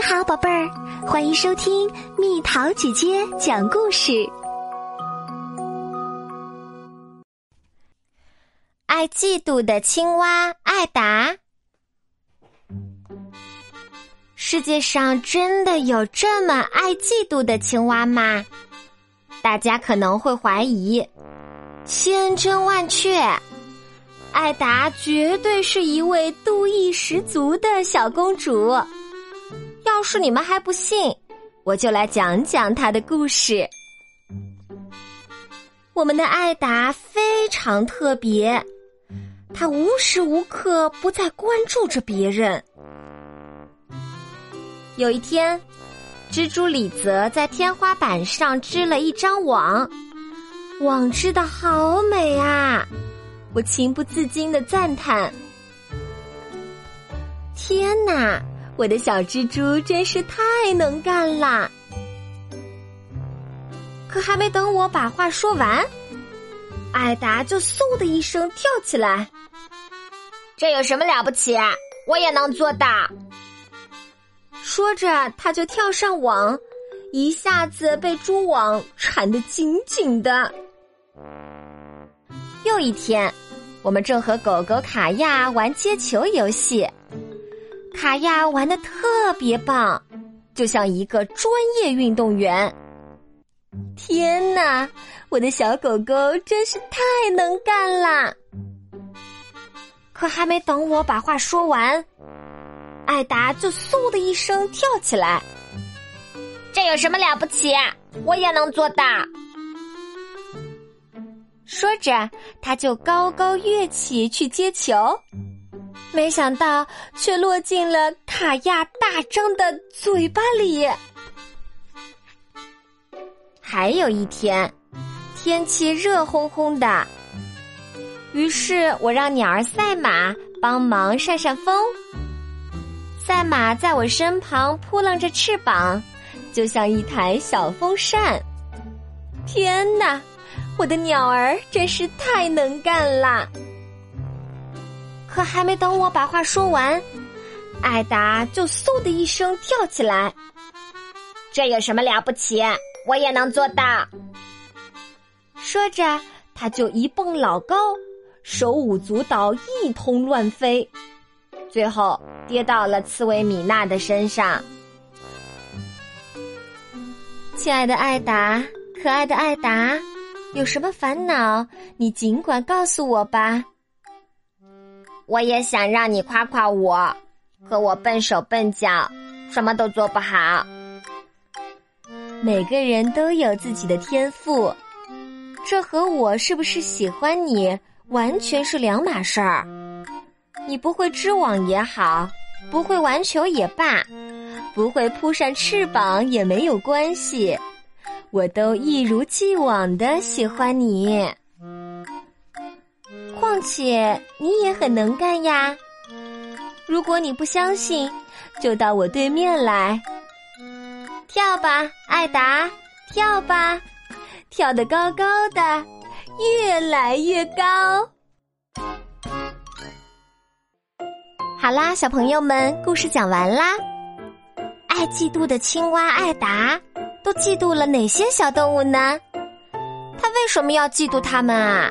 你好，宝贝儿，欢迎收听蜜桃姐姐讲故事。爱嫉妒的青蛙艾达，世界上真的有这么爱嫉妒的青蛙吗？大家可能会怀疑，千真万确，艾达绝对是一位妒意十足的小公主。要是你们还不信，我就来讲讲他的故事。我们的艾达非常特别，她无时无刻不在关注着别人。有一天，蜘蛛李泽在天花板上织了一张网，网织的好美啊！我情不自禁的赞叹：“天哪！”我的小蜘蛛真是太能干啦！可还没等我把话说完，艾达就嗖的一声跳起来。这有什么了不起？我也能做到！说着，他就跳上网，一下子被蛛网缠得紧紧的。又一天，我们正和狗狗卡亚玩接球游戏。卡亚玩的特别棒，就像一个专业运动员。天哪，我的小狗狗真是太能干啦！可还没等我把话说完，艾达就嗖的一声跳起来。这有什么了不起？我也能做到！说着，他就高高跃起去接球。没想到，却落进了卡亚大张的嘴巴里。还有一天，天气热烘烘的，于是我让鸟儿赛马帮忙扇扇风。赛马在我身旁扑棱着翅膀，就像一台小风扇。天哪，我的鸟儿真是太能干啦！还没等我把话说完，艾达就嗖的一声跳起来。这有什么了不起？我也能做到。说着，他就一蹦老高，手舞足蹈，一通乱飞，最后跌到了刺猬米娜的身上。亲爱的艾达，可爱的艾达，有什么烦恼？你尽管告诉我吧。我也想让你夸夸我，可我笨手笨脚，什么都做不好。每个人都有自己的天赋，这和我是不是喜欢你完全是两码事儿。你不会织网也好，不会玩球也罢，不会扑扇翅膀也没有关系，我都一如既往的喜欢你。且你也很能干呀！如果你不相信，就到我对面来，跳吧，艾达，跳吧，跳得高高的，越来越高。好啦，小朋友们，故事讲完啦。爱嫉妒的青蛙艾达，都嫉妒了哪些小动物呢？他为什么要嫉妒他们啊？